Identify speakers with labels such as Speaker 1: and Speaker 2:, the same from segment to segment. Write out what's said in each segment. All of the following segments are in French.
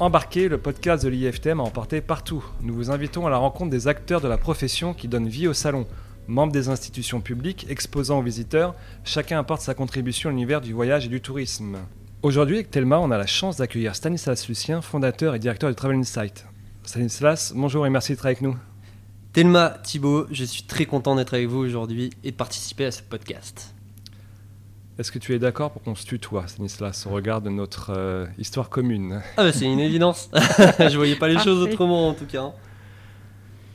Speaker 1: Embarquez, le podcast de l'IFTM a emporté partout. Nous vous invitons à la rencontre des acteurs de la profession qui donnent vie au salon. Membres des institutions publiques, exposants aux visiteurs, chacun apporte sa contribution à l'univers du voyage et du tourisme. Aujourd'hui, avec Thelma, on a la chance d'accueillir Stanislas Lucien, fondateur et directeur de Travel Insight. Stanislas, bonjour et merci d'être avec nous.
Speaker 2: Thelma, Thibaut, je suis très content d'être avec vous aujourd'hui et de participer à ce podcast.
Speaker 1: Est-ce que tu es d'accord pour qu'on se tutoie, Stanislas, au regard de notre euh, histoire commune?
Speaker 2: Ah bah c'est une évidence. je voyais pas les choses autrement en tout cas.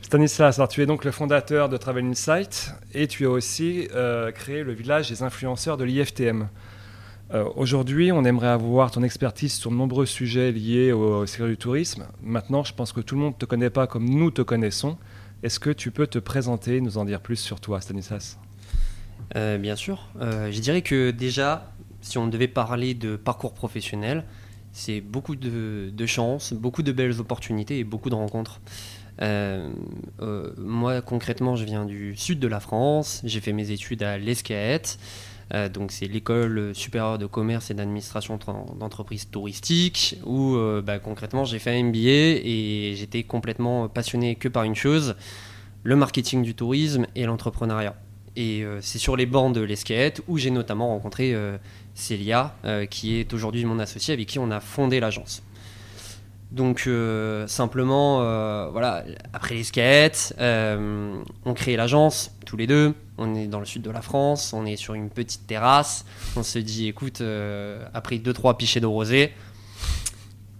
Speaker 1: Stanislas, alors tu es donc le fondateur de Travel Insight et tu as aussi euh, créé le village des influenceurs de l'IFTM. Euh, aujourd'hui, on aimerait avoir ton expertise sur de nombreux sujets liés au, au secteur du tourisme. Maintenant, je pense que tout le monde ne te connaît pas comme nous te connaissons. Est-ce que tu peux te présenter, nous en dire plus sur toi, Stanislas?
Speaker 2: Euh, bien sûr. Euh, je dirais que déjà, si on devait parler de parcours professionnel, c'est beaucoup de, de chance, beaucoup de belles opportunités et beaucoup de rencontres. Euh, moi, concrètement, je viens du sud de la France. J'ai fait mes études à l'ESCAET. donc, c'est l'école supérieure de commerce et d'administration d'entreprises touristiques, où bah, concrètement, j'ai fait un MBA et j'étais complètement passionné que par une chose le marketing du tourisme et l'entrepreneuriat. Et euh, c'est sur les bancs de l'esquette où j'ai notamment rencontré euh, Célia, euh, qui est aujourd'hui mon associé, avec qui on a fondé l'agence. Donc simplement, voilà, après l'esquette, on crée l'agence tous les deux. On est dans le sud de la France, on est sur une petite terrasse. On se dit, écoute, après deux trois pichets de rosé,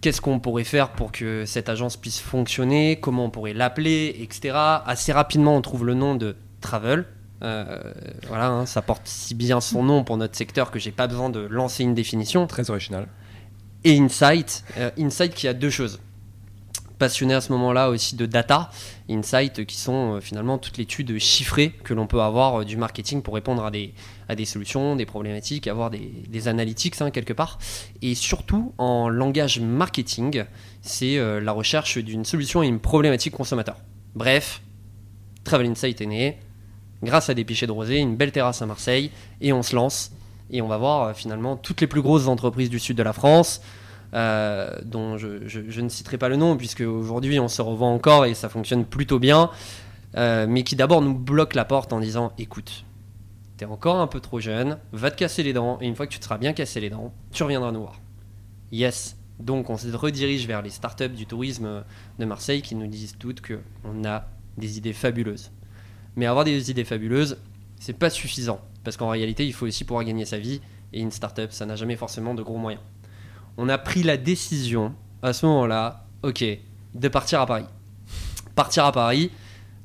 Speaker 2: qu'est-ce qu'on pourrait faire pour que cette agence puisse fonctionner, comment on pourrait l'appeler, etc. Assez rapidement, on trouve le nom de Travel, euh, voilà, hein, ça porte si bien son nom pour notre secteur que j'ai pas besoin de lancer une définition.
Speaker 1: Très original.
Speaker 2: Et Insight, euh, Insight qui a deux choses. Passionné à ce moment-là aussi de data, Insight qui sont euh, finalement toute l'étude chiffrée que l'on peut avoir du marketing pour répondre à des, à des solutions, des problématiques, avoir des, des analytics hein, quelque part. Et surtout en langage marketing, c'est la recherche d'une solution à une problématique consommateur. Bref, Travel Insight est né, grâce à des pichets de rosé, une belle terrasse à Marseille, et on se lance. Et on va voir euh, finalement toutes les plus grosses entreprises du sud de la France, euh, dont je, ne citerai pas le nom, puisque aujourd'hui on se revend encore et ça fonctionne plutôt bien, euh, mais qui d'abord nous bloquent la porte en disant écoute, t'es encore un peu trop jeune, va te casser les dents, et une fois que tu te seras bien cassé les dents, tu reviendras nous voir. Yes. Donc on se redirige vers les startups du tourisme de Marseille qui nous disent toutes qu'on a des idées fabuleuses. Mais avoir des idées fabuleuses, c'est pas suffisant. Parce qu'en réalité, il faut aussi pouvoir gagner sa vie. Et une startup, ça n'a jamais forcément de gros moyens. On a pris la décision, à ce moment-là, ok, de partir à Paris. Partir à Paris,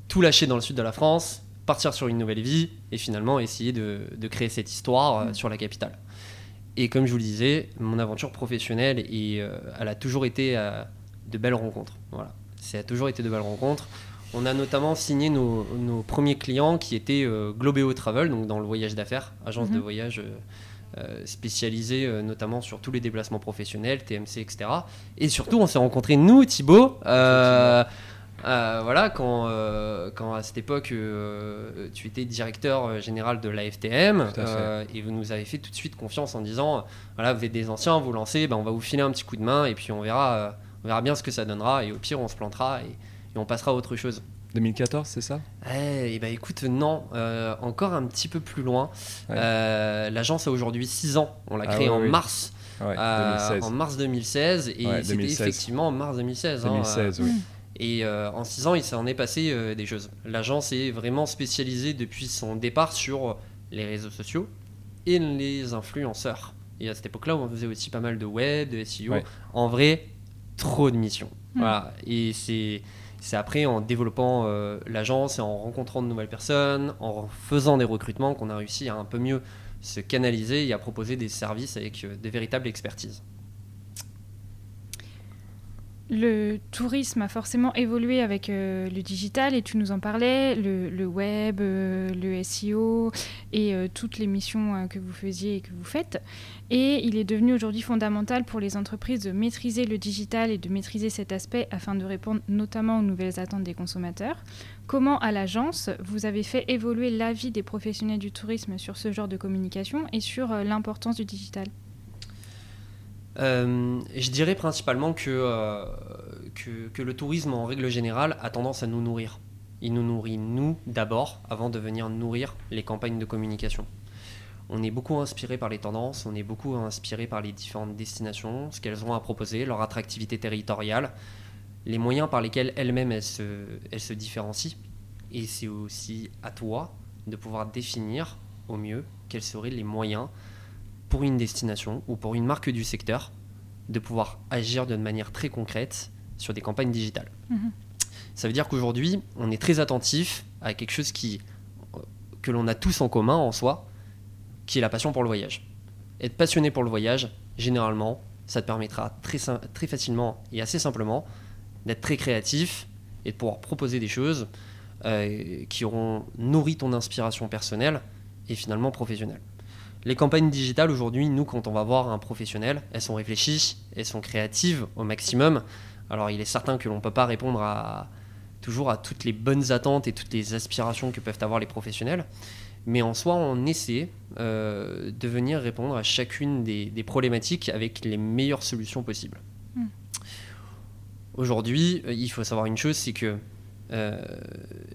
Speaker 2: tout lâcher dans le sud de la France, partir sur une nouvelle vie, et finalement essayer de, créer cette histoire euh, sur la capitale. Et comme je vous le disais, mon aventure professionnelle, et, euh, elle a toujours été euh, de belles rencontres. Voilà. Ça a toujours été de belles rencontres. On a notamment signé nos, premiers clients qui étaient euh, Globeo Travel, donc dans le voyage d'affaires, agence de mhm. voyage euh, euh, spécialisée notamment sur tous les déplacements professionnels, TMC, etc. Et surtout, on s'est rencontrés, nous, Thibaut, voilà, quand, quand à cette époque, tu étais directeur général de l'AFTM, et vous nous avez fait tout de suite confiance en disant, voilà, vous êtes des anciens, vous lancez, ben, on va vous filer un petit coup de main, et puis on verra, on verra bien ce que ça donnera, et au pire, on se plantera. Et, on passera à autre chose.
Speaker 1: 2014, c'est ça?
Speaker 2: Eh bah écoute, non, euh, encore un petit peu plus loin. Euh, l'agence a aujourd'hui 6 ans. On l'a ah créée en mars. Euh, en mars 2016 et c'était effectivement en mars 2016.
Speaker 1: 2016 hein, oui.
Speaker 2: Et en 6 ans, il s'en est passé des choses. L'agence est vraiment spécialisée depuis son départ sur les réseaux sociaux et les influenceurs. Et à cette époque-là, on faisait aussi pas mal de web, de SEO. En vrai, trop de missions. Hmm. Voilà. Et c'est c'est après en développant euh, l'agence et en rencontrant de nouvelles personnes, en faisant des recrutements qu'on a réussi à un peu mieux se canaliser et à proposer des services avec euh, des véritables expertises.
Speaker 3: Le tourisme a forcément évolué avec euh, le digital et tu nous en parlais, le, web, euh, le SEO et euh, toutes les missions que vous faisiez et que vous faites. Et il est devenu aujourd'hui fondamental pour les entreprises de maîtriser le digital et de maîtriser cet aspect afin de répondre notamment aux nouvelles attentes des consommateurs. Comment à l'agence vous avez fait évoluer l'avis des professionnels du tourisme sur ce genre de communication et sur l'importance du digital?
Speaker 2: Euh, je dirais principalement que, euh, que, que le tourisme, en règle générale, a tendance à nous nourrir. Il nous nourrit, nous, d'abord, avant de venir nourrir les campagnes de communication. On est beaucoup inspiré par les tendances, on est beaucoup inspiré par les différentes destinations, ce qu'elles ont à proposer, leur attractivité territoriale, les moyens par lesquels elles-mêmes elles se, elles se différencient. Et c'est aussi à toi de pouvoir définir au mieux quels seraient les moyens pour une destination ou pour une marque du secteur de pouvoir agir d'une manière très concrète sur des campagnes digitales.
Speaker 3: Mhm.
Speaker 2: Ça veut dire qu'aujourd'hui, on est très attentif à quelque chose qui, que l'on a tous en commun en soi, qui est la passion pour le voyage. Être passionné pour le voyage, généralement, ça te permettra très, très facilement et assez simplement d'être très créatif et de pouvoir proposer des choses euh, qui auront nourri ton inspiration personnelle et finalement professionnelle. Les campagnes digitales aujourd'hui, nous, quand on va voir un professionnel, elles sont réfléchies, elles sont créatives au maximum. Alors, il est certain que l'on ne peut pas répondre à, toujours à toutes les bonnes attentes et toutes les aspirations que peuvent avoir les professionnels. Mais en soi, on essaie euh, de venir répondre à chacune des, des problématiques avec les meilleures solutions possibles.
Speaker 3: Mm.
Speaker 2: Aujourd'hui, euh, il faut savoir une chose, c'est que euh,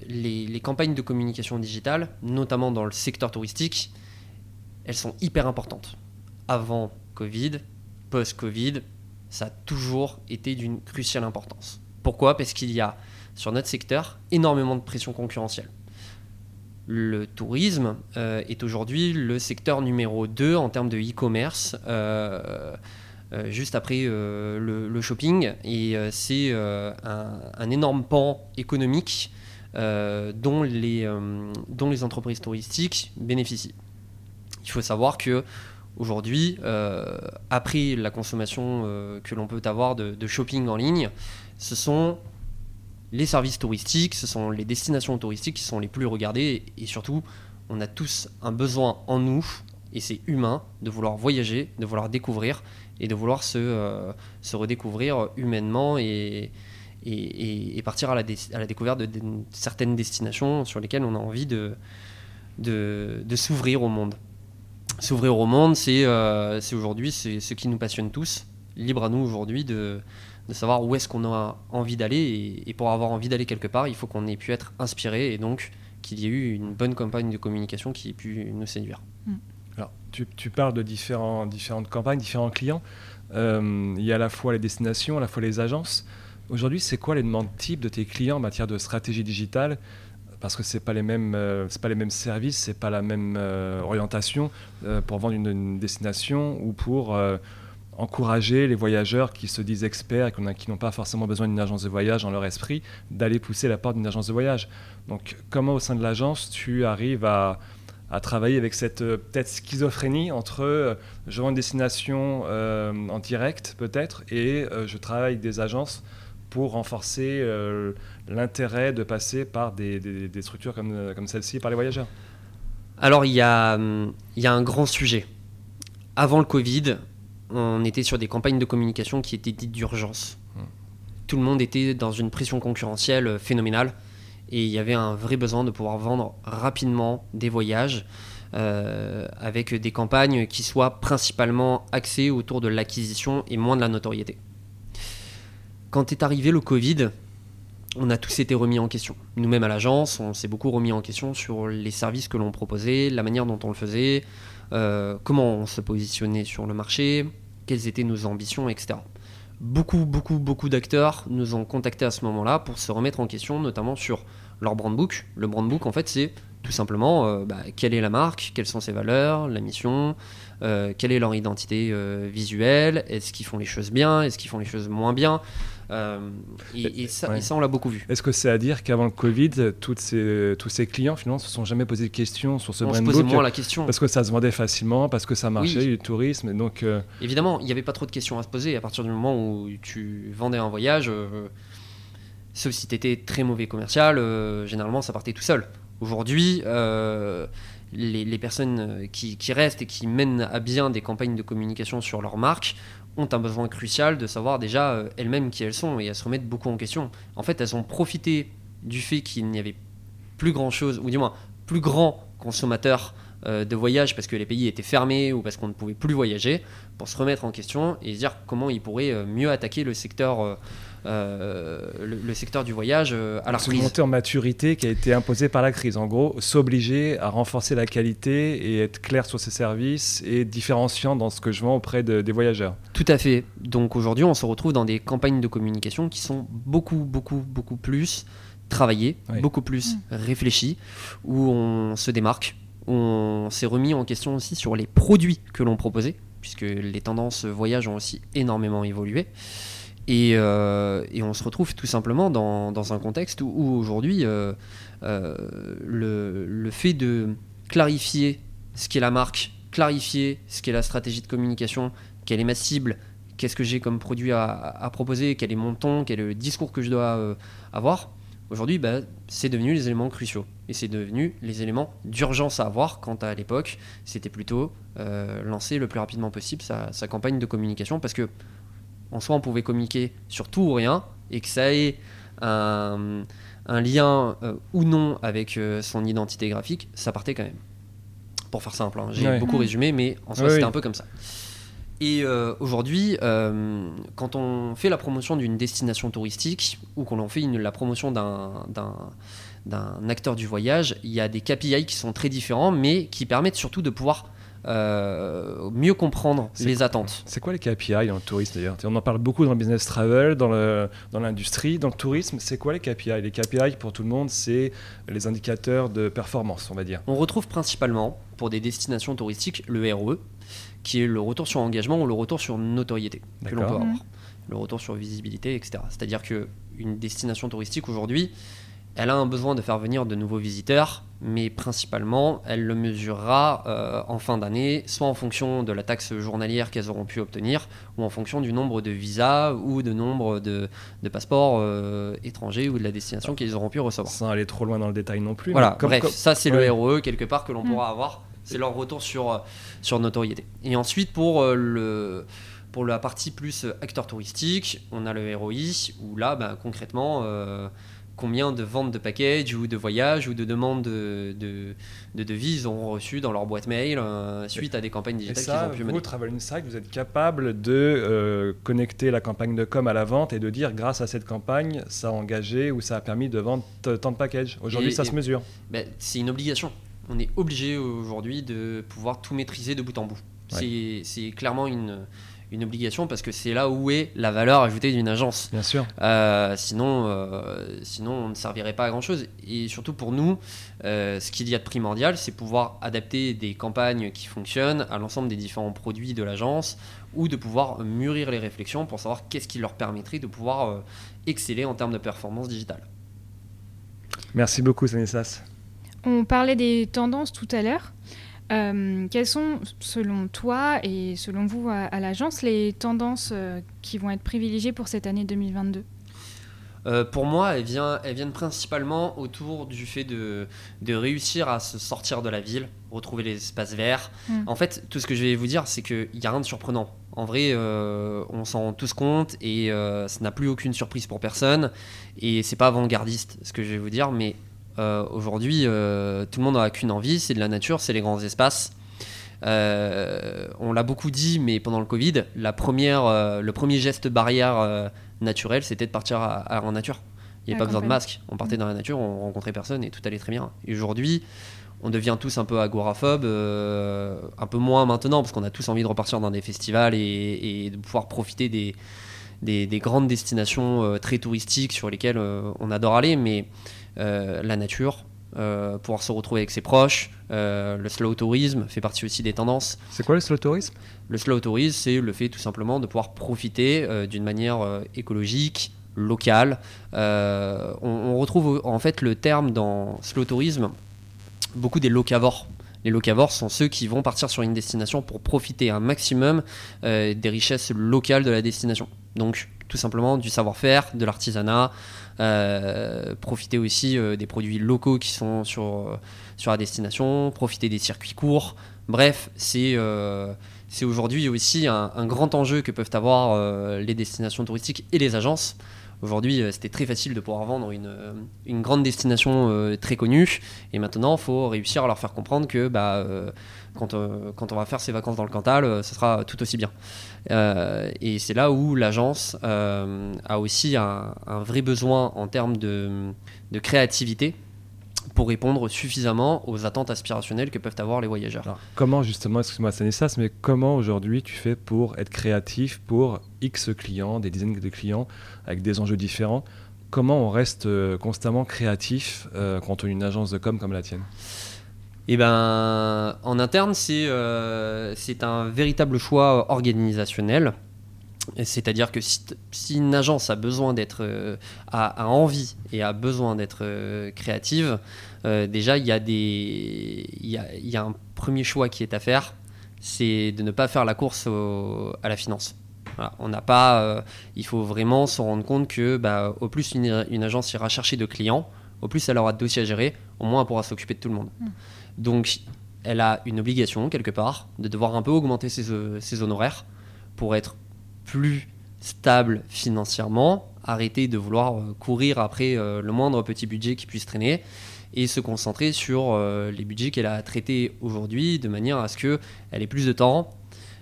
Speaker 2: les, les campagnes de communication digitale, notamment dans le secteur touristique, elles sont hyper importantes. Avant Covid, post-Covid, ça a toujours été d'une cruciale importance. Pourquoi? Parce qu'il y a sur notre secteur énormément de pression concurrentielle. Le tourisme euh, est aujourd'hui le secteur numéro 2 en termes de e-commerce, euh, euh, juste après le, shopping, et c'est un, énorme pan économique dont les entreprises touristiques bénéficient. Il faut savoir que aujourd'hui, euh, après la consommation euh, que l'on peut avoir de, shopping en ligne, ce sont les services touristiques, ce sont les destinations touristiques qui sont les plus regardées et, surtout, on a tous un besoin en nous, et c'est humain, de vouloir voyager, de vouloir découvrir et de vouloir se, euh, se redécouvrir humainement et, et, et- partir à la, découverte de, certaines destinations sur lesquelles on a envie de, de s'ouvrir au monde. S'ouvrir au monde, c'est euh, c'est aujourd'hui c'est ce qui nous passionne tous. Libre à nous aujourd'hui de, de savoir où est-ce qu'on a envie d'aller. Et, et pour avoir envie d'aller quelque part, il faut qu'on ait pu être inspiré et donc qu'il y ait eu une bonne campagne de communication qui ait pu nous séduire.
Speaker 1: Alors, tu, tu parles de différents, différentes campagnes, différents clients. Euh, il y a à la fois les destinations, à la fois les agences. Aujourd'hui, c'est quoi les demandes types de tes clients en matière de stratégie digitale Parce que c'est pas les mêmes, euh, c'est pas les mêmes services, c'est pas la même euh, orientation euh, pour vendre une, destination ou pour encourager les voyageurs qui se disent experts et qui n'ont pas forcément besoin d'une agence de voyage dans leur esprit d'aller pousser la porte d'une agence de voyage. Donc, comment au sein de l'agence tu arrives à travailler avec cette peut-être schizophrénie entre je vends une destination en direct peut-être et je travaille avec des agences pour renforcer euh, l'intérêt de passer par des, des- des structures comme, euh, comme celle-ci par les voyageurs.
Speaker 2: Alors il y, a, hum, il y a un grand sujet. Avant le Covid, on était sur des campagnes de communication qui étaient dites d'urgence.
Speaker 1: Hmm.
Speaker 2: Tout le monde était dans une pression concurrentielle euh, phénoménale et il y avait un vrai besoin de pouvoir vendre rapidement des voyages euh, avec des campagnes qui soient principalement axées autour de l'acquisition et moins de la notoriété. Quand est arrivé le Covid, on a tous été remis en question. Nous-mêmes à l'agence, on s'est beaucoup remis en question sur les services que l'on proposait, la manière dont on le faisait, euh, comment on se positionnait sur le marché, quelles étaient nos ambitions, etc. Beaucoup, beaucoup, beaucoup d'acteurs nous ont contactés à ce moment-là pour se remettre en question, notamment sur leur brand book. Le brand book, en fait, c'est tout simplement euh, bah, quelle est la marque, quelles sont ses valeurs, la mission, euh, quelle est leur identité visuelle, est-ce qu'ils font les choses bien, est-ce qu'ils font les choses moins bien. Euh, et, et ça,
Speaker 1: Ouais.
Speaker 2: et ça, on l'a beaucoup vu.
Speaker 1: Est-ce que c'est à dire qu'avant le Covid, toutes ces, tous ces clients finalement se sont jamais posé de questions sur ce
Speaker 2: on
Speaker 1: brand book
Speaker 2: moins la question.
Speaker 1: parce que ça se vendait facilement, parce que ça marchait,
Speaker 2: Oui.
Speaker 1: le tourisme, et donc euh,
Speaker 2: Évidemment, il n'y avait pas trop de questions à se poser à partir du moment où tu vendais un voyage. euh, sauf si tu étais très mauvais commercial, euh, généralement ça partait tout seul. Aujourd'hui, les, les personnes qui, qui restent et qui mènent à bien des campagnes de communication sur leur marque ont un besoin crucial de savoir déjà euh, elles-mêmes qui elles sont et elles se remettent beaucoup en question. En fait, elles ont profité du fait qu'il n'y avait plus grand chose, ou du moins plus grand consommateurs euh, de voyage parce que les pays étaient fermés ou parce qu'on ne pouvait plus voyager, pour se remettre en question et se dire comment ils pourraient euh, mieux attaquer le secteur, euh, le, secteur du voyage à la
Speaker 1: une montée en maturité qui a été imposée par la crise. En gros, s'obliger à renforcer la qualité et être clair sur ses services et différenciant dans ce que je vends auprès des voyageurs.
Speaker 2: Tout à fait. Donc aujourd'hui, on se retrouve dans des campagnes de communication qui sont beaucoup, beaucoup, beaucoup plus travaillées, beaucoup plus mmh. réfléchies, où on se démarque, on s'est remis en question aussi sur les produits que l'on proposait, puisque les tendances voyage ont aussi énormément évolué. Et, euh, on se retrouve tout simplement dans, un contexte où, aujourd'hui, euh, euh, le, fait de clarifier ce qu'est la marque, clarifier ce qu'est la stratégie de communication, quelle est ma cible, qu'est-ce que j'ai comme produit à, proposer, quel est mon ton, quel est le discours que je dois avoir, Aujourd'hui, bah, c'est devenu les éléments cruciaux. Et c'est devenu les éléments d'urgence à avoir quand à l'époque, c'était plutôt lancer le plus rapidement possible sa, campagne de communication parce que en soi, on pouvait communiquer sur tout ou rien et que ça ait un, lien euh, ou non avec euh, son identité graphique, ça partait quand même. Pour faire simple, hein. j'ai beaucoup résumé, mais en soi, c'était un peu comme ça. Et euh, aujourd'hui, euh, quand on fait la promotion d'une destination touristique ou qu'on fait la promotion d'un acteur du voyage, il y a des KPI qui sont très différents, mais qui permettent surtout de pouvoir euh, mieux comprendre les attentes.
Speaker 1: C'est quoi les KPI dans le tourisme d'ailleurs On en parle beaucoup dans le business travel, dans l'industrie, dans, dans, le tourisme. C'est quoi les KPI Les KPI pour tout le monde, c'est les indicateurs de performance, on va dire.
Speaker 2: On retrouve principalement pour des destinations touristiques le RE, qui est le retour sur engagement ou le retour sur notoriété que l'on peut avoir. Le retour sur visibilité, etc. C'est-à-dire qu'une destination touristique aujourd'hui, elle a un besoin de faire venir de nouveaux visiteurs, mais principalement, elle le mesurera euh, en fin d'année, soit en fonction de la taxe journalière qu'elles auront pu obtenir, ou en fonction du nombre de visas ou de nombre de, passeports euh, étrangers ou de la destination qu'ils auront pu recevoir.
Speaker 1: Sans aller trop loin dans le détail non plus.
Speaker 2: Voilà, bref, ça c'est le ROE quelque part que l'on mm. pourra avoir c'est leur retour sur, euh, sur notoriété. Et ensuite, pour, euh, le, pour la partie plus acteur touristique, on a le ROI, où là, bah, concrètement, combien de ventes de packages ou de voyages ou de demandes de, de, de devises ont reçu dans leur boîte mail suite à des campagnes digitales qu'ils ont pu mener.
Speaker 1: Vous, Travel Insight, vous êtes capable de connecter la campagne de com à la vente et de dire grâce à cette campagne, ça a engagé ou ça a permis de vendre tant de packages. Aujourd'hui, ça se mesure.
Speaker 2: Ben, c'est une obligation on est obligé aujourd'hui de pouvoir tout maîtriser de bout en bout. C'est clairement une, une obligation parce que c'est là où est la valeur ajoutée d'une agence.
Speaker 1: Bien sûr.
Speaker 2: Euh, sinon, euh, sinon, on ne servirait pas à grand chose. Et surtout pour nous, euh, ce qu'il y a de primordial, c'est pouvoir adapter des campagnes qui fonctionnent à l'ensemble des différents produits de l'agence ou de pouvoir mûrir les réflexions pour savoir qu'est-ce qui leur permettrait de pouvoir exceller en termes de performance digitale.
Speaker 1: Merci beaucoup, Stanislas.
Speaker 3: On parlait des tendances tout à l'heure. Euh, quelles sont, selon toi et selon vous à, l'agence, les tendances euh, qui vont être privilégiées pour cette année 2022
Speaker 2: euh, pour moi, elles, viennent principalement autour du fait de, réussir à se sortir de la ville, retrouver les espaces verts. Mm. En fait, tout ce que je vais vous dire, c'est qu'il n'y a rien de surprenant. En vrai, on s'en rend tous compte et ça n'a plus aucune surprise pour personne. Et c'est pas avant-gardiste ce que je vais vous dire, mais euh, aujourd'hui, euh, tout le monde n'a qu'une envie, c'est de la nature, c'est les grands espaces. Euh, on l'a beaucoup dit, mais pendant le Covid, la première, le premier geste barrière naturel, c'était de partir en nature. Il n'y avait pas besoin de masque. On partait mm. dans la nature, on rencontrait personne et tout allait très bien. Et aujourd'hui, on devient tous un peu agoraphobes, un peu moins maintenant, parce qu'on a tous envie de repartir dans des festivals et, de pouvoir profiter des, des grandes destinations très touristiques sur lesquelles on adore aller. Mais la nature, euh, pouvoir se retrouver avec ses proches. Euh, le slow tourisme fait partie aussi des tendances.
Speaker 1: C'est quoi le slow tourisme?
Speaker 2: Le slow tourisme, c'est le fait tout simplement de pouvoir profiter d'une manière écologique, locale. On, retrouve en fait le terme dans slow tourisme beaucoup des locavores. Les locavores sont ceux qui vont partir sur une destination pour profiter un maximum des richesses locales de la destination. Donc tout simplement du savoir-faire, de l'artisanat, euh, profiter aussi euh, des produits locaux qui sont sur, euh, sur la destination, profiter des circuits courts. Bref, c'est c'est aujourd'hui aussi un, grand enjeu que peuvent avoir les destinations touristiques et les agences. Aujourd'hui, c'était très facile de pouvoir vendre une, une grande destination très connue. Et maintenant, il faut réussir à leur faire comprendre que bah, quand, quand, on va faire ses vacances dans le Cantal, ce sera tout aussi bien. Et c'est là où l'agence a aussi un, vrai besoin en termes de, créativité pour répondre suffisamment aux attentes aspirationnelles que peuvent avoir les voyageurs.
Speaker 1: comment justement, excuse-moi Stanislas, mais comment aujourd'hui tu fais pour être créatif pour X clients, des dizaines de clients avec des enjeux différents? Comment on reste euh, constamment créatif euh, quand on est une agence de com comme la tienne?
Speaker 2: Eh ben, en interne, c'est euh, c'est un véritable choix organisationnel. C'est-à-dire que si, une agence a besoin d'être, euh, a, envie et a besoin d'être euh, créative, déjà il y, a des, il, y a, un premier choix qui est à faire, c'est de ne pas faire la course à la finance. on n'a pas, il faut vraiment se rendre compte que bah, au plus une, agence ira chercher de clients, au plus elle aura de dossiers à gérer, au moins elle pourra s'occuper de tout le monde. Mm. Donc elle a une obligation quelque part de devoir un peu augmenter ses, ses honoraires pour être plus stable financièrement, arrêter de vouloir euh, courir après euh, le moindre petit budget qui puisse traîner et se concentrer sur euh, les budgets qu'elle a traités aujourd'hui de manière à ce qu'elle ait plus de temps,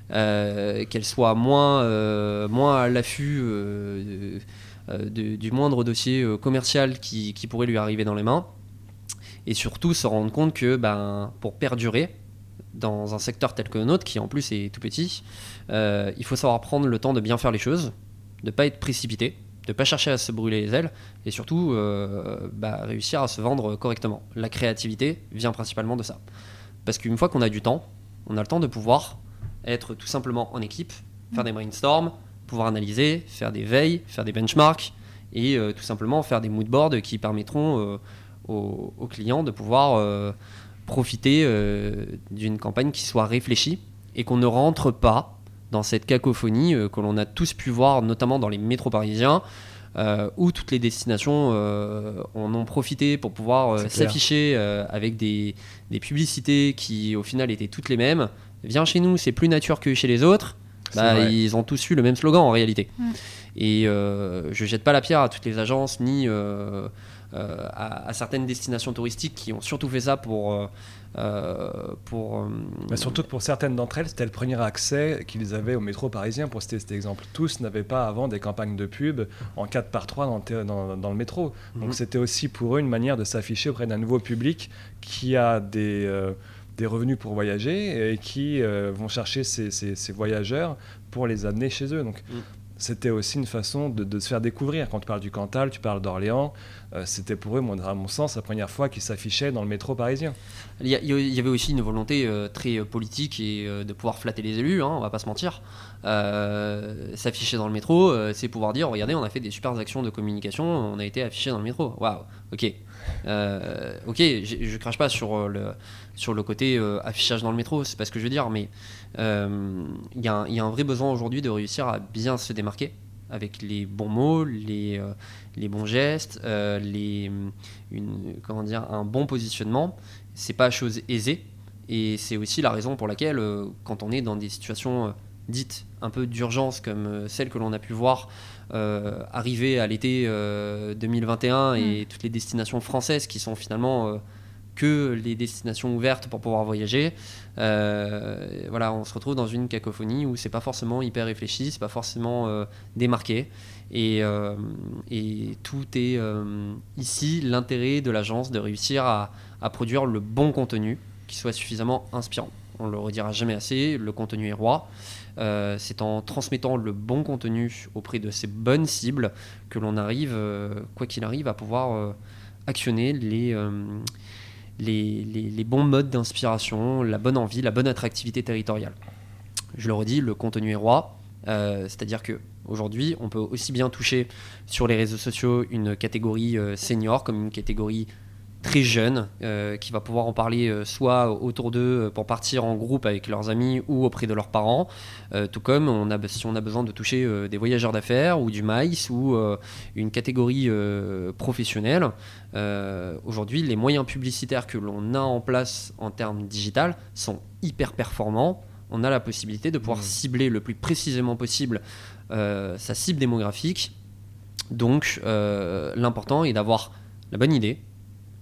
Speaker 2: qu'elle soit moins, à l'affût du moindre dossier commercial qui, pourrait lui arriver dans les mains et surtout se rendre compte que ben, pour perdurer, dans un secteur tel que le nôtre, qui en plus est tout petit, euh, il faut savoir prendre le temps de bien faire les choses, de ne pas être précipité, de ne pas chercher à se brûler les ailes, et surtout euh, bah, réussir à se vendre correctement. La créativité vient principalement de ça. Parce qu'une fois qu'on a du temps, on a le temps de pouvoir être tout simplement en équipe, faire des brainstorms, pouvoir analyser, faire des veilles, faire des benchmarks, et euh, tout simplement faire des moodboards qui permettront aux, aux, clients de pouvoir profiter euh, d'une campagne qui soit réfléchie et qu'on ne rentre pas dans cette cacophonie euh, que l'on a tous pu voir, notamment dans les métros parisiens, euh, où toutes les destinations en ont profité pour pouvoir s'afficher avec des, publicités qui au final étaient toutes les mêmes. Viens chez nous, c'est plus nature que chez les autres. Bah, ils ont tous eu le même slogan en réalité. Et je jette pas la pierre à toutes les agences ni euh, à, certaines destinations touristiques qui ont surtout fait ça pour. Euh, euh, pour
Speaker 1: Mais surtout que pour certaines d'entre elles, c'était le premier accès qu'ils avaient au métro parisien, pour citer cet exemple. Tous n'avaient pas avant des campagnes de pub en 4 par 3 dans, dans, dans le métro. Donc mhm. c'était aussi pour eux une manière de s'afficher auprès d'un nouveau public qui a des des revenus pour voyager et qui vont chercher ces, ces, voyageurs pour les amener chez eux. Donc, mhm c'était aussi une façon de, se faire découvrir. Quand tu parles du Cantal, tu parles d'Orléans, euh, c'était pour eux, à mon sens, la première fois qu'ils s'affichaient dans le métro parisien.
Speaker 2: Il y, avait aussi une volonté euh, très euh, politique et de pouvoir flatter les élus, hein, on va pas se mentir. S'afficher dans le métro, c'est pouvoir dire regardez, on a fait des super actions de communication, on a été affiché dans le métro. Waouh, ok. Ok, je crache pas sur le, sur le côté affichage dans le métro, c'est pas ce que je veux dire, mais il euh, y, a un vrai besoin aujourd'hui de réussir à bien se démarquer avec les bons mots, les, euh, les bons gestes, euh, les, comment dire, un bon positionnement. C'est pas chose aisée et c'est aussi la raison pour laquelle, quand on est dans des situations dites un peu d'urgence comme celle que l'on a pu voir arriver à l'été 2021 et mm. toutes les destinations françaises qui sont finalement que les destinations ouvertes pour pouvoir voyager. Euh, voilà, on se retrouve dans une cacophonie où c'est pas forcément hyper réfléchi, c'est pas forcément euh, démarqué. Et, euh, et, tout est ici l'intérêt de l'agence de réussir à, à, produire le bon contenu qui soit suffisamment inspirant. On le redira jamais assez, le contenu est roi. c'est en transmettant le bon contenu auprès de ces bonnes cibles que l'on arrive, quoi qu'il arrive, à pouvoir actionner les bons modes d'inspiration, la bonne envie, la bonne attractivité territoriale. Je le redis, le contenu est roi. Euh, c'est-à-dire que aujourd'hui, on peut aussi bien toucher sur les réseaux sociaux une catégorie euh, senior comme une catégorie très jeune euh, qui va pouvoir en parler euh, soit autour d'eux euh, pour partir en groupe avec leurs amis ou auprès de leurs parents, tout comme on a, si on a besoin de toucher des voyageurs d'affaires ou du maïs ou une catégorie professionnelle. Aujourd'hui, les moyens publicitaires que l'on a en place en termes digital sont hyper performants. On a la possibilité de pouvoir mmh. cibler le plus précisément possible sa cible démographique Donc l'important est d'avoir la bonne idée,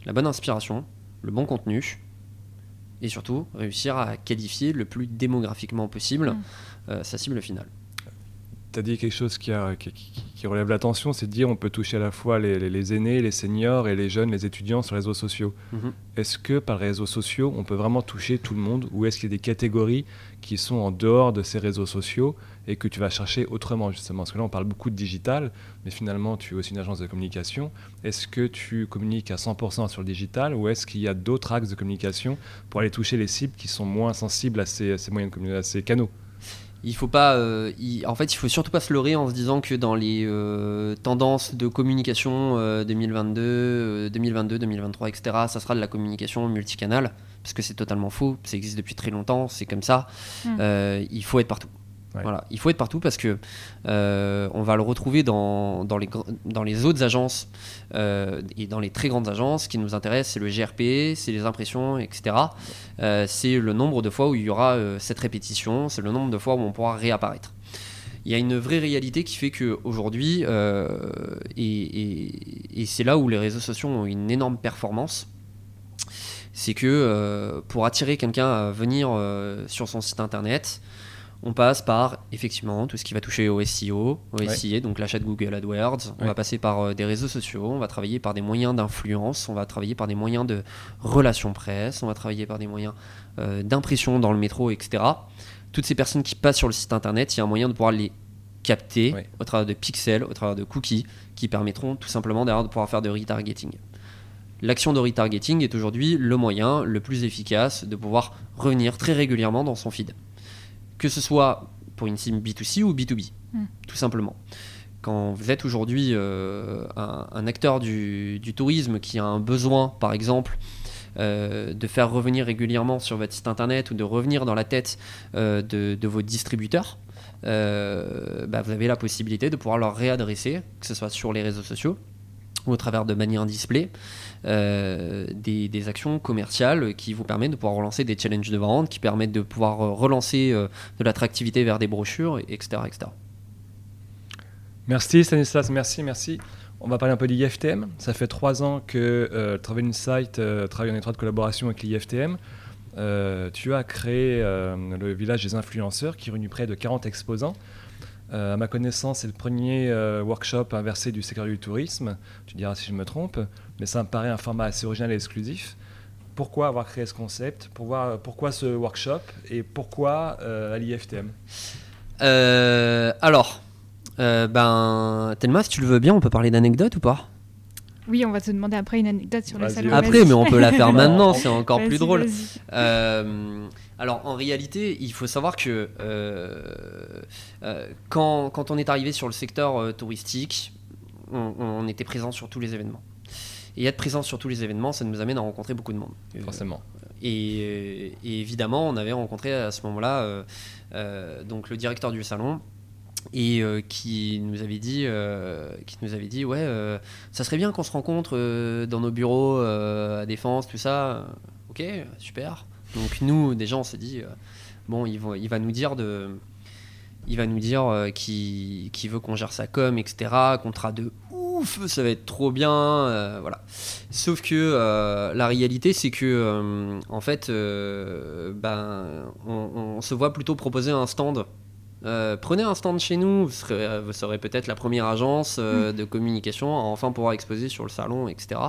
Speaker 2: la bonne inspiration, le bon contenu, et surtout réussir à qualifier le plus démographiquement possible mm. sa cible finale
Speaker 1: tu as dit quelque chose qui, relève l'attention, c'est de dire on peut toucher à la fois les, aînés, les seniors et les jeunes, les étudiants sur les réseaux sociaux. Mhm. Est-ce que par les réseaux sociaux, on peut vraiment toucher tout le monde ou est-ce qu'il y a des catégories qui sont en dehors de ces réseaux sociaux et que tu vas chercher autrement justement? Parce que là, on parle beaucoup de digital, mais finalement, tu es aussi une agence de communication. Est-ce que tu communiques à 100% sur le digital ou est-ce qu'il y a d'autres axes de communication pour aller toucher les cibles qui sont moins sensibles à ces, moyens de à ces canaux?
Speaker 2: Il faut pas euh, en fait il faut surtout pas se leurrer en se disant que dans les euh, tendances de communication 2022 2022 2023 etc ça sera de la communication multicanal parce que c'est totalement faux ça existe depuis très longtemps c'est comme ça hmm. euh, il faut être partout voilà, il faut être partout parce que euh, on va le retrouver dans, dans, les, dans les autres agences euh, et dans les très grandes agences. Ce qui nous intéresse, c'est le GRP, c'est les impressions, etc. Euh, c'est le nombre de fois où il y aura cette répétition, c'est le nombre de fois où on pourra réapparaître. Il y a une vraie réalité qui fait qu'aujourd'hui, et, et, et c'est là où les réseaux sociaux ont une énorme performance, c'est que pour attirer quelqu'un à venir sur son site internet, on passe par effectivement tout ce qui va toucher au SEO, au SIA, donc l'achat de Google AdWords. On va passer par euh, des réseaux sociaux, on va travailler par des moyens d'influence, on va travailler par des moyens de relations presse, on va travailler par des moyens euh, d'impression dans le métro, etc. Toutes ces personnes qui passent sur le site internet, il y a un moyen de pouvoir les capter au travers de pixels, au travers de cookies, qui permettront tout simplement d'ailleurs de pouvoir faire de retargeting. L'action de retargeting est aujourd'hui le moyen le plus efficace de pouvoir revenir très régulièrement dans son feed que ce soit pour une sim B2C ou B2B, hmm. tout simplement. Quand vous êtes aujourd'hui euh, un, acteur du, tourisme qui a un besoin, par exemple, euh, de faire revenir régulièrement sur votre site internet ou de revenir dans la tête euh, de, vos distributeurs, bah, vous avez la possibilité de pouvoir leur réadresser, que ce soit sur les réseaux sociaux ou au travers de manière display, euh, des, actions commerciales qui vous permettent de pouvoir relancer des challenges de vente, qui permettent de pouvoir euh, relancer euh, de l'attractivité vers des brochures, etc., etc.
Speaker 1: Merci Stanislas, merci, merci. On va parler un peu d'IFTM. Ça fait trois ans que euh, Travel Insight travaille en étroite collaboration avec l'IFTM. tu as créé le village des influenceurs qui réunit près de 40 exposants. Euh, à ma connaissance, c'est le premier euh, workshop inversé du secteur du tourisme. Tu diras si je me trompe, mais ça me paraît un format assez original et exclusif. Pourquoi avoir créé ce concept? Pourquoi, ce workshop? Et pourquoi euh, à l'IFTM
Speaker 2: Alors, ben, Telma, si tu le veux bien, on peut parler d'anecdotes ou pas?
Speaker 3: Oui, on va te demander après une anecdote sur le salon.
Speaker 2: Après, mais on peut la faire maintenant, c'est encore plus drôle. Alors en réalité, il faut savoir que euh, euh, quand, on est arrivé sur le secteur euh, touristique, on, était présent sur tous les événements. Et être présent sur tous les événements, ça nous amène à rencontrer beaucoup de monde.
Speaker 1: Forcément.
Speaker 2: Et, évidemment, on avait rencontré à ce moment-là donc le directeur du salon et qui nous avait dit qui nous avait dit ouais ça serait bien qu'on se rencontre dans nos bureaux à défense tout ça ok super donc nous, déjà, on s'est dit, euh, bon, il va, nous dire de... Il va nous dire euh, qu'il veut qu'on gère sa com, etc. Contrat de ouf, ça va être trop bien, euh, voilà. Sauf que la réalité, c'est que en fait, ben, on, se voit plutôt proposer un stand. Prenez un stand chez nous, vous serez, peut-être la première agence mm. de communication à enfin pouvoir exposer sur le salon, etc.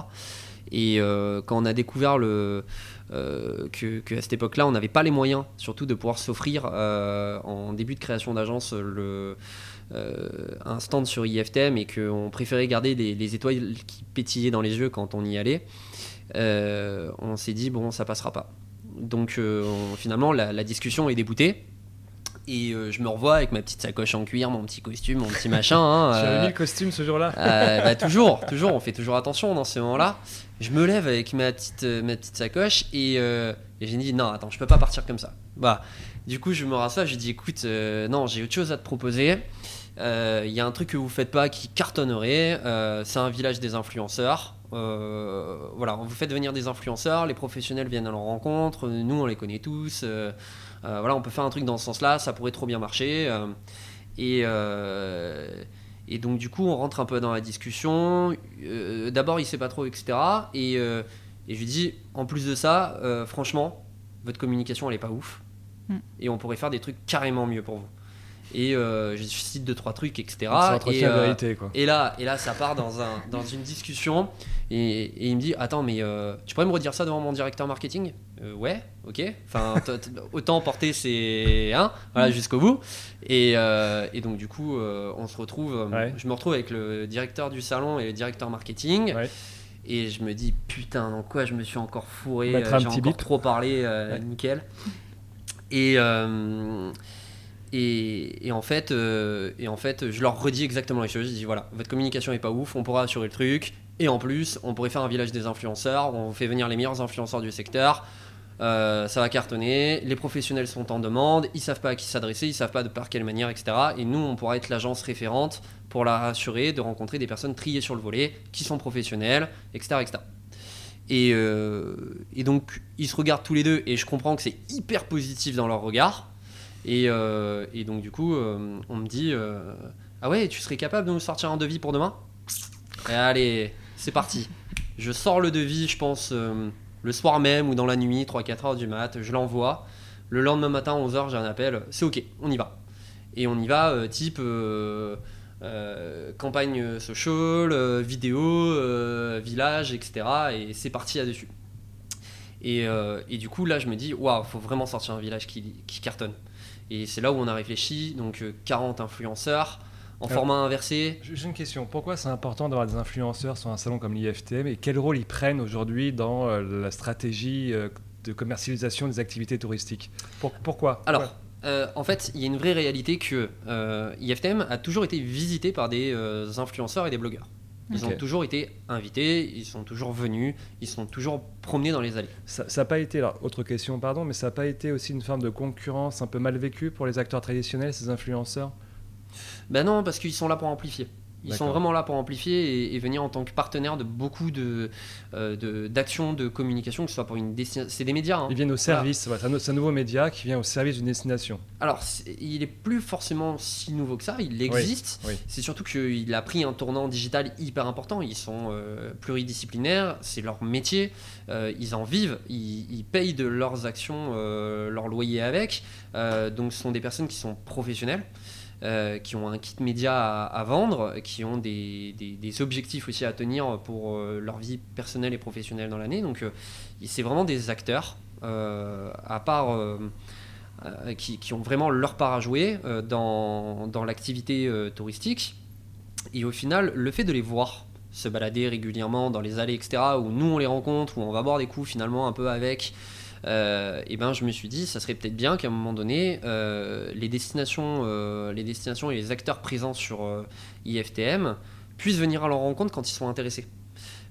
Speaker 2: Et quand on a découvert le, euh, qu'à cette époque-là, on n'avait pas les moyens, surtout de pouvoir s'offrir euh, en début de création d'agence le, euh, un stand sur IFTM et qu'on préférait garder les, étoiles qui pétillaient dans les yeux quand on y allait. on s'est dit bon, ça passera pas. Donc finalement, la, discussion est déboutée. Et je me revois avec ma petite sacoche en cuir, mon petit costume, mon petit machin.
Speaker 1: Hein, tu avais mis le costume ce jour-là
Speaker 2: bah, Toujours, toujours. On fait toujours attention dans ces moments-là je me lève avec ma petite, euh, ma petite sacoche euh, et, j'ai dit non, attends, je peux pas partir comme ça. Bah, du coup, je me rassois, j'ai dit écoute, euh, non, j'ai autre chose à te proposer. Il y a un truc que vous faites pas qui cartonnerait. c'est un village des influenceurs. voilà, vous faites venir des influenceurs, les professionnels viennent à leur rencontre, nous on les connaît tous. Voilà, on peut faire un truc dans ce sens-là, ça pourrait trop bien marcher. et Et donc du coup, on rentre un peu dans la discussion. Euh, D'abord, il sait pas trop, etc. Et, euh, et je lui dis, en plus de ça, euh, franchement, votre communication, elle est pas ouf.
Speaker 3: Mm.
Speaker 2: Et on pourrait faire des trucs carrément mieux pour vous. Et euh, je cite deux trois trucs, etc. Et, euh,
Speaker 1: vérité, quoi.
Speaker 2: et là, et là, ça part dans, un, dans une discussion. Et, et il me dit Attends, mais euh, tu pourrais me redire ça devant mon directeur marketing? Euh, Ouais, ok. Enfin, autant porter ses. Hein, voilà, jusqu'au bout. Et, et donc, du coup, on se retrouve.
Speaker 1: Ouais.
Speaker 2: Je me retrouve avec le directeur du salon et le directeur marketing.
Speaker 1: Ouais.
Speaker 2: Et je me dis Putain, dans quoi je me suis encore fourré J'ai encore
Speaker 1: bip.
Speaker 2: trop parlé,
Speaker 1: Ouais.
Speaker 2: nickel. Et. Euh, et, en fait, je leur redis exactement les choses. Je dis voilà, votre communication est pas ouf, on pourra assurer le truc. Et en plus, on pourrait faire un village des influenceurs. On fait venir les meilleurs influenceurs du secteur. Euh, ça va cartonner. Les professionnels sont en demande. Ils savent pas à qui s'adresser. Ils savent pas de par quelle manière, etc. Et nous, on pourra être l'agence référente pour la rassurer de rencontrer des personnes triées sur le volet, qui sont professionnelles, etc., etc. Et, euh, et donc, ils se regardent tous les deux, et je comprends que c'est hyper positif dans leur regard. Et, euh, et donc, du coup, euh, on me dit euh, Ah ouais, tu serais capable de nous sortir un devis pour demain? Et Allez, c'est parti. Je sors le devis, je pense, le soir même ou dans la nuit, 3-4 heures du mat, je l'envoie. Le lendemain matin, 11h, j'ai un appel, c'est ok, on y va. Et on y va, type campagne social, vidéo, village, etc. Et c'est parti là-dessus. Et, du coup, là, je me dis, waouh, faut vraiment sortir un village qui cartonne. Et c'est là où on a réfléchi, donc euh, 40 influenceurs en
Speaker 1: Alors-
Speaker 2: format inversé.
Speaker 1: J'ai une question. Pourquoi c'est important d'avoir des influenceurs sur un salon comme l'IFTM et quel rôle ils prennent aujourd'hui dans euh, la stratégie euh, de commercialisation des activités touristiques? Pour- Pourquoi?
Speaker 2: Alors, euh, en fait, il y a une vraie réalité que euh, IFTM a toujours été visité par des euh, influenceurs et des blogueurs. Ils ont toujours été invités, ils sont toujours venus, ils sont toujours promenés dans les allées.
Speaker 1: Ça n'a pas été, alors, autre question, pardon, mais ça n'a pas été aussi une forme de concurrence un peu mal vécue pour les acteurs traditionnels, ces influenceurs?
Speaker 2: Ben non, parce qu'ils sont là pour amplifier. Ils sont vraiment là pour amplifier et, et venir en tant que partenaire de beaucoup de euh, d'actions de, communication, que ce soit pour une destination. C'est des médias. hein.
Speaker 1: Ils viennent au service, voilà, c'est un, c'est un nouveau média qui vient au service d'une destination.
Speaker 2: Alors, il est plus forcément si nouveau que ça, il existe.
Speaker 1: oui.
Speaker 2: C'est surtout qu'il a pris un tournant digital hyper important. Ils sont euh, pluridisciplinaires, c'est leur métier, euh, ils en vivent, ils, ils payent de leurs actions leur loyer avec. Donc, ce sont des personnes qui sont professionnelles. Euh, qui ont un kit média à, vendre, qui ont des, des- objectifs aussi à tenir pour euh, leur vie personnelle et professionnelle dans l'année. Donc, euh, c'est vraiment des acteurs, à part qui, qui ont vraiment leur part à jouer dans, dans l'activité touristique. Et au final, le fait de les voir se balader régulièrement dans les allées, etc., où nous on les rencontre, où on va boire des coups finalement un peu avec, euh, et ben je me suis dit, ça serait peut-être bien qu'à un moment donné, euh, les, destinations, euh, les destinations et les acteurs présents sur IFTM puissent venir à leur rencontre quand ils sont intéressés.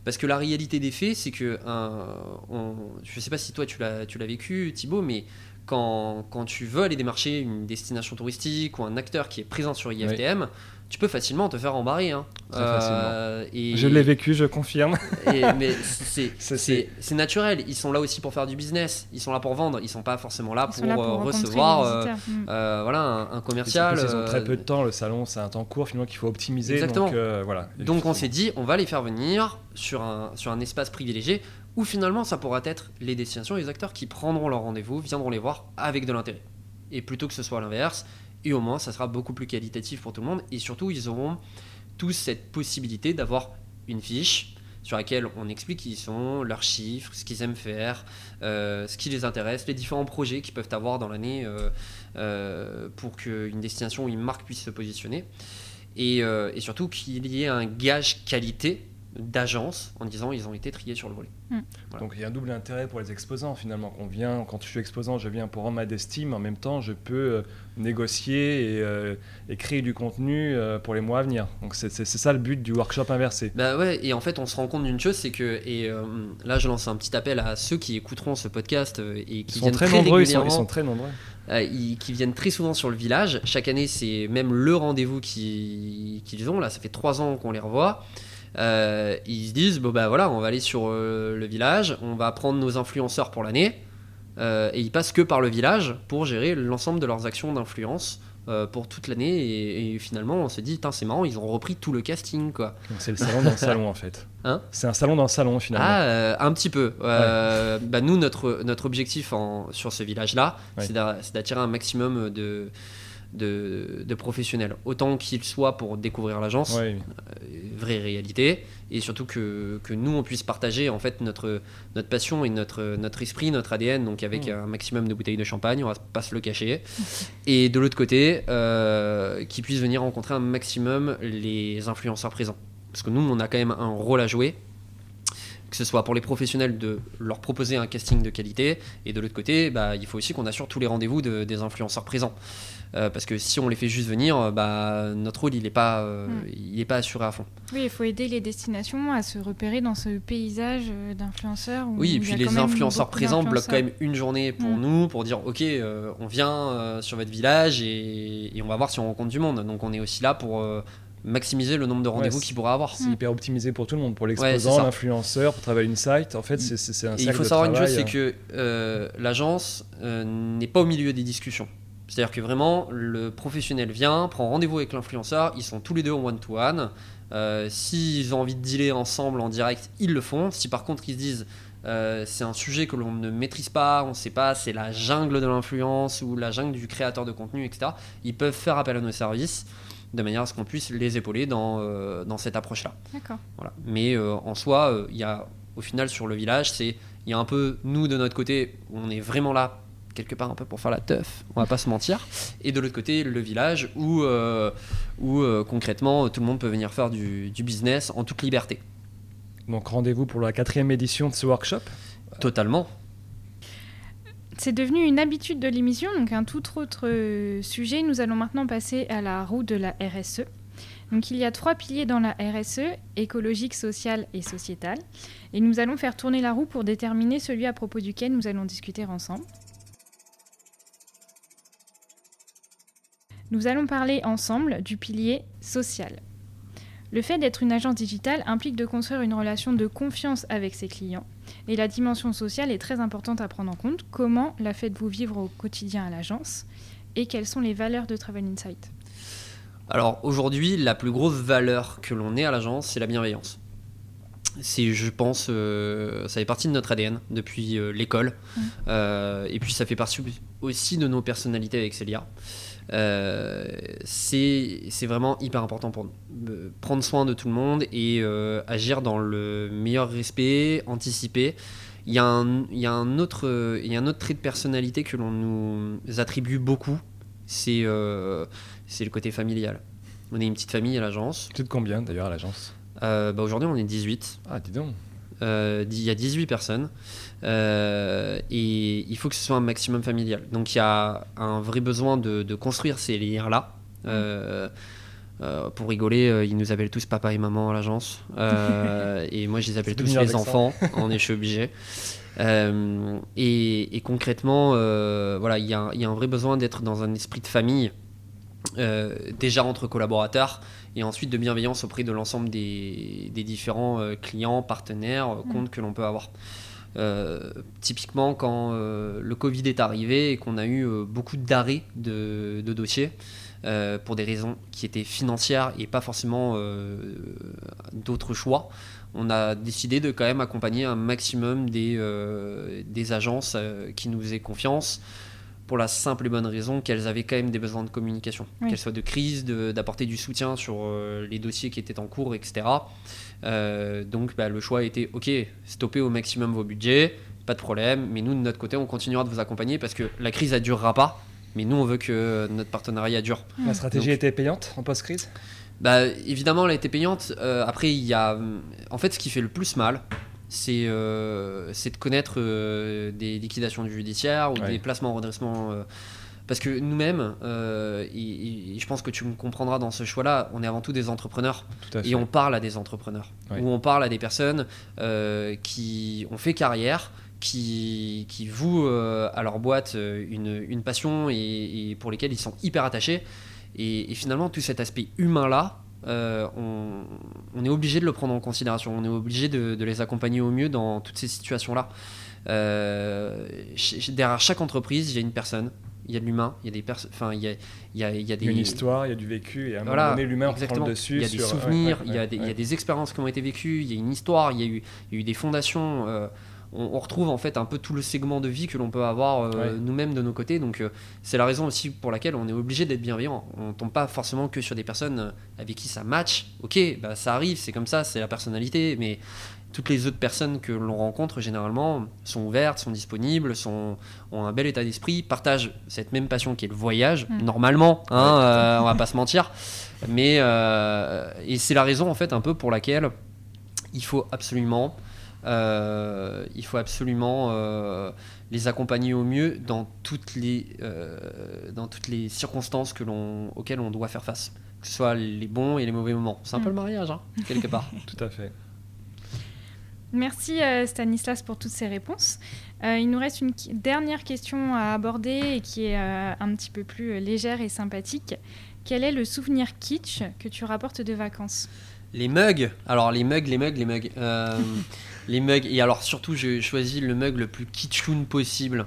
Speaker 2: Parce que la réalité des faits, c'est que, un- on- je sais pas si toi tu l'as tu l'as vécu, Thibaut, mais quand, quand tu veux aller démarcher une destination touristique ou un acteur qui est présent sur IFTM, tu peux facilement te faire embarrer. hein. Et-
Speaker 1: Je l'ai vécu, je confirme.
Speaker 2: et- mais c'est naturel. Ils sont là aussi pour faire du business. Ils sont là pour vendre. Ils sont pas forcément là pour,
Speaker 3: sont là pour
Speaker 2: euh, recevoir euh.
Speaker 3: Mm.
Speaker 2: euh, voilà, un, un commercial.
Speaker 1: Ils ont très
Speaker 2: euh,
Speaker 1: peu de temps, le salon, c'est un temps court finalement qu'il faut optimiser.
Speaker 2: Exactement.
Speaker 1: Donc, euh, voilà.
Speaker 2: Donc on s'est dit, on va les faire venir sur un, sur un espace privilégié où finalement ça pourra être les destinations et les acteurs qui prendront leur rendez-vous, viendront les voir avec de l'intérêt. Et plutôt que ce soit l'inverse, et au moins ça sera beaucoup plus qualitatif pour tout le monde, et surtout ils auront tous cette possibilité d'avoir une fiche sur laquelle on explique qui ils sont, leurs chiffres, ce qu'ils aiment faire, euh, ce qui les intéresse, les différents projets qu'ils peuvent avoir dans l'année euh, euh, pour qu'une destination ou une marque puisse se positionner. Et, et surtout qu'il y ait un gage qualité d'agence en disant ils ont été triés sur le volet.
Speaker 1: Donc il y a un double intérêt pour les exposants finalement. Qu'on vient, quand je suis exposant, je viens pour rendre ma destime. En même temps, je peux euh, négocier et, euh, et créer du contenu euh, pour les mois à venir. Donc c'est c'est- c'est ça le but du workshop inversé.
Speaker 2: Bah ouais, et en fait on se rend compte d'une chose, c'est que, et euh, là je lance un petit appel à ceux qui écouteront ce podcast et
Speaker 1: Ils
Speaker 2: qui
Speaker 1: sont
Speaker 2: viennent
Speaker 1: très
Speaker 2: très,
Speaker 1: nombreux. Ils sont, ils sont très nombreux.
Speaker 2: euh, ils- qui viennent très souvent sur le village. Chaque année c'est même le rendez-vous qui- qu'ils ont, là ça fait trois ans qu'on les revoit. Euh, ils se disent bon bah voilà on va aller sur euh, le village, on va prendre nos influenceurs pour l'année euh, et ils passent que par le village pour gérer l'ensemble de leurs actions d'influence pour toute l'année. Et, et finalement, on se dit, c'est marrant, ils ont repris tout le casting. quoi.
Speaker 1: Donc c'est le salon dans le salon en fait.
Speaker 2: Hein
Speaker 1: c'est un salon dans le salon finalement.
Speaker 2: Ah, euh, un petit peu. Euh, bah, nous, notre, notre objectif en, sur ce village-là,
Speaker 1: Ouais.
Speaker 2: c'est d'attirer un maximum de, de, de professionnels. Autant qu'ils soient pour découvrir l'agence,
Speaker 1: Ouais,
Speaker 2: euh, vraie réalité, et surtout que, que nous, on puisse partager en fait notre, notre passion et notre, notre esprit, notre ADN, donc avec
Speaker 1: Mm.
Speaker 2: un maximum de bouteilles de champagne, on va pas se le cacher. Et de l'autre côté, euh, qu'ils puissent venir rencontrer un maximum les influenceurs présents. Parce que nous, on a quand même un rôle à jouer que ce soit pour les professionnels de leur proposer un casting de qualité et de l'autre côté bah, il faut aussi qu'on assure tous les rendez-vous de- des influenceurs présents Euh, parce que si on les fait juste venir euh, bah, notre rôle il n'est pas, euh,
Speaker 3: Mm.
Speaker 2: il est pas assuré à fond
Speaker 3: Oui, il faut aider les destinations à se repérer dans ce paysage d'influenceurs.
Speaker 2: oui et puis
Speaker 3: a
Speaker 2: les influenceurs présents bloquent quand même une journée pour
Speaker 3: Mm.
Speaker 2: nous pour dire ok euh, on vient euh, sur votre village et, et on va voir si on rencontre du monde donc on est aussi là pour euh, maximiser le nombre de rendez-vous
Speaker 1: c'est-
Speaker 2: qu'il pourra avoir
Speaker 1: C'est hyper optimisé pour tout le monde, pour
Speaker 2: Ouais,
Speaker 1: l'exposant,
Speaker 2: ça.
Speaker 1: l'influenceur, pour travailler une site. En fait, c'est- un
Speaker 2: Et il faut savoir une chose, c'est que euh, l'agence euh, n'est pas au milieu des discussions. C'est-à-dire que vraiment, le professionnel vient, prend rendez-vous avec l'influenceur, ils sont tous les deux en one-to-one. Euh, S'ils ont envie de dealer ensemble en direct, ils le font. Si par contre ils se disent euh, c'est un sujet que l'on ne maîtrise pas, on ne sait pas, c'est la jungle de l'influence ou la jungle du créateur de contenu, etc., ils peuvent faire appel à nos services de manière à ce qu'on puisse les épauler dans, euh, dans cette approche-là.
Speaker 3: D'accord.
Speaker 2: Voilà. Mais euh, en soi, il y a au final sur le village, c'est il y a un peu nous de notre côté, on est vraiment là quelque part un peu pour faire la teuf, on va pas se mentir. Et de l'autre côté, le village où, euh, où euh, concrètement tout le monde peut venir faire du, du business en toute liberté.
Speaker 1: Donc rendez-vous pour la quatrième édition de ce workshop?
Speaker 2: Totalement.
Speaker 3: C'est devenu une habitude de l'émission, donc un tout autre euh, sujet. Nous allons maintenant passer à la roue de la RSE. Donc il y a trois piliers dans la RSE, écologique, sociale et sociétale. Et nous allons faire tourner la roue pour déterminer celui à propos duquel nous allons discuter ensemble. Nous allons parler ensemble du pilier social. Le fait d'être une agence digitale implique de construire une relation de confiance avec ses clients. Et la dimension sociale est très importante à prendre en compte. Comment la faites-vous vivre au quotidien à l'agence Et quelles sont les valeurs de Travel Insight?
Speaker 2: Alors aujourd'hui, la plus grosse valeur que l'on ait à l'agence, c'est la bienveillance. C'est, je pense, euh, ça fait partie de notre ADN depuis euh, l'école. Euh, et puis ça fait partie aussi de nos personnalités avec Célia. Euh, c'est, vraiment hyper important pour nous. Euh, prendre soin de tout le monde et euh, agir dans le meilleur respect, anticiper. Il y a un, il y a un, autre, il y a un autre trait de personnalité que l'on nous attribue beaucoup. C'est, euh, c'est le côté familial. On est une petite famille à l'agence.
Speaker 1: Tu de combien d'ailleurs à l'agence?
Speaker 2: Bah, aujourd'hui, on est 18.
Speaker 1: Ah, dis donc.
Speaker 2: Il y a 18 personnes. Euh, et il faut que ce soit un maximum familial. Donc il y a un vrai besoin de, de construire ces liens-là. Euh, euh, pour rigoler, ils nous appellent tous papa et maman à l'agence. Et moi, je les appelle tous les enfants. On est, je suis obligé. Et, et concrètement, voilà, il y, a un- il y a un vrai besoin d'être dans un esprit de famille, déjà entre collaborateurs, et ensuite de bienveillance auprès de l'ensemble des, des différents clients, partenaires, euh, comptes que l'on peut avoir. Euh, typiquement, quand euh, le Covid est arrivé et qu'on a eu euh, beaucoup d'arrêts de, de dossiers pour des raisons qui étaient financières et pas forcément d'autres choix, on a décidé de quand même accompagner un maximum des, des agences qui nous faisaient confiance pour la simple et bonne raison qu'elles avaient quand même des besoins de communication,
Speaker 3: Oui.
Speaker 2: qu'elles soient de crise, d'apporter du soutien sur les dossiers qui étaient en cours, etc. Euh, donc bah, le choix a été ok, stoppez au maximum vos budgets, pas de problème, mais nous de notre côté on continuera de vous accompagner parce que la crise elle durera pas, mais nous on veut que notre partenariat dure.
Speaker 1: La stratégie
Speaker 2: Donc-
Speaker 1: était payante en post-crise?
Speaker 2: Bah, évidemment, elle a été payante. Euh, après, il y a. En fait, ce qui fait le plus mal, c'est euh, c'est de connaître euh, des liquidations judiciaires ou
Speaker 1: Ouais.
Speaker 2: des placements en redressement. Euh, parce que nous-mêmes, euh, et, et je pense que tu me comprendras dans ce choix-là, on est avant tout des entrepreneurs
Speaker 1: Tout
Speaker 2: et on parle à des entrepreneurs.
Speaker 1: Ouais.
Speaker 2: ou on parle à des personnes euh, qui ont fait carrière qui, qui vouent euh, à leur boîte euh, une, une passion et, et pour lesquelles ils sont hyper attachés. Et, et finalement tout cet aspect humain là on, on est obligé de le prendre en considération. On est obligé de, de les accompagner au mieux dans toutes ces situations là derrière chaque entreprise il y a une personne il y a de l'humain, il y a des personnes, enfin il y a, il y a, il y a des
Speaker 1: une histoire, il y a du vécu, et à un
Speaker 2: Voilà,
Speaker 1: moment donné, l'humain prend le dessus.
Speaker 2: Il y a des
Speaker 1: sur-
Speaker 2: souvenirs,
Speaker 1: ouais,
Speaker 2: il, y a des, il y a des expériences qui ont été vécues, il y a une histoire, il y a eu, il y a eu des fondations. euh, on, on retrouve en fait un peu tout le segment de vie que l'on peut avoir euh, nous-mêmes de nos côtés. Donc euh, c'est la raison aussi pour laquelle on est obligé d'être bienveillant. On tombe pas forcément que sur des personnes euh, avec qui ça match. Ok, bah, ça arrive, c'est comme ça, c'est la personnalité, mais toutes les autres personnes que l'on rencontre généralement sont ouvertes, sont disponibles, sont, ont un bel état d'esprit, partagent cette même passion qui est le voyage,
Speaker 3: Mm.
Speaker 2: normalement, hein, euh, on va pas se mentir. Mais euh, et c'est la raison en fait un peu pour laquelle il faut absolument, euh, il faut absolument euh, les accompagner au mieux dans toutes les, euh, dans toutes les circonstances que l'on, auxquelles on doit faire face, que ce soit les bons et les mauvais moments. C'est un peu
Speaker 3: Mm.
Speaker 2: le mariage, hein, quelque part.
Speaker 1: Tout à fait.
Speaker 3: Merci euh, Stanislas pour toutes ces réponses. Euh, il nous reste une dernière question à aborder et qui est euh, un petit peu plus légère et sympathique. Quel est le souvenir kitsch que tu rapportes de vacances?
Speaker 2: Les mugs, alors les mugs, les mugs, les mugs. Les mugs, et alors surtout, j'ai choisi le mug le plus kitschoun possible.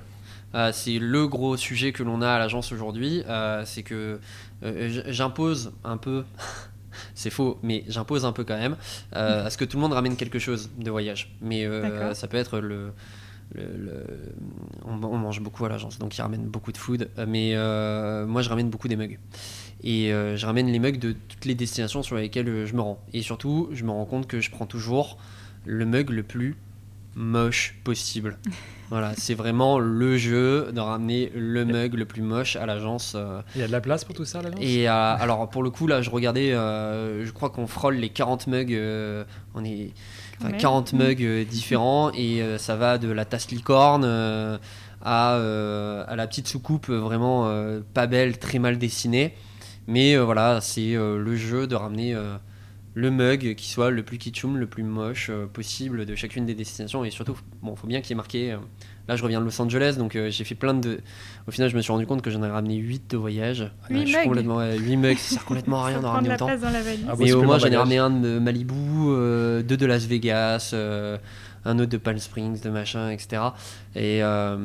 Speaker 2: C'est le gros sujet que l'on a à l'agence aujourd'hui. C'est que j'impose un peu, c'est faux, mais j'impose un peu quand même, euh, à ce que tout le monde ramène quelque chose de voyage. Mais euh, ça peut être le. le- le- on, on mange beaucoup à l'agence, donc ils ramènent beaucoup de food. Euh, Mais moi, je ramène beaucoup des mugs. Et je ramène les mugs de toutes les destinations sur lesquelles je me rends. Et surtout, je me rends compte que je prends toujours le mug le plus moche possible. voilà, c'est vraiment le jeu de ramener le mug le plus moche à l'agence. euh.
Speaker 1: Il y a de la place pour tout ça, à l'agence?
Speaker 2: Et euh, alors, pour le coup, là, je regardais, euh, je crois qu'on frôle les 40 mugs. euh, on est. enfin,
Speaker 3: Ouais.
Speaker 2: 40 mugs euh, différents et euh, ça va de la tasse licorne euh, à, euh, à la petite soucoupe euh, vraiment euh, pas belle, très mal dessinée. Mais euh, voilà, c'est euh, le jeu de ramener euh, le mug qui soit le plus kitschum, le plus moche euh, possible de chacune des destinations. Et surtout, bon, faut bien qu'il y ait marqué. euh, là, je reviens de Los Angeles, donc euh, j'ai fait plein de. Au final, je me suis rendu compte que j'en ai ramené 8 de voyage.
Speaker 3: Huit
Speaker 2: je suis
Speaker 3: mugs
Speaker 2: complètement. ouais, 8 mugs, ça sert complètement à rien d'en ramener autant.
Speaker 1: Ah,
Speaker 2: Mais au moins, j'en ai ramené un de Malibu, euh, deux de Las Vegas, euh, un autre de Palm Springs, de machin, etc. Et, euh,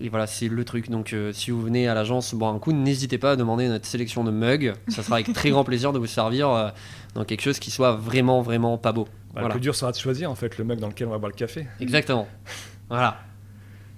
Speaker 2: et voilà, c'est le truc. Donc, euh, si vous venez à l'agence boire un coup, n'hésitez pas à demander notre sélection de mugs. Ça sera avec très grand plaisir de vous servir euh, dans quelque chose qui soit vraiment, vraiment pas beau.
Speaker 1: Bah,
Speaker 2: Voilà.
Speaker 1: Le plus dur sera de choisir en fait le mug dans lequel on va boire le café.
Speaker 2: Exactement. Voilà.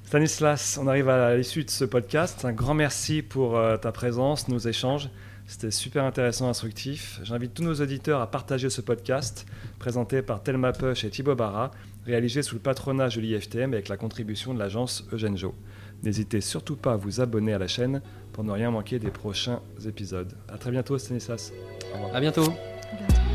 Speaker 1: Stanislas, on arrive à l'issue de ce podcast. Un grand merci pour ta présence, nos échanges. C'était super intéressant, instructif. J'invite tous nos auditeurs à partager ce podcast, présenté par Thelma Push et Thibaut Barra, réalisé sous le patronage de l'IFTM avec la contribution de l'agence Eugène Jo. N'hésitez surtout pas à vous abonner à la chaîne pour ne rien manquer des prochains épisodes. A très bientôt, Stanislas. Au revoir.
Speaker 2: À bientôt.
Speaker 3: À bientôt.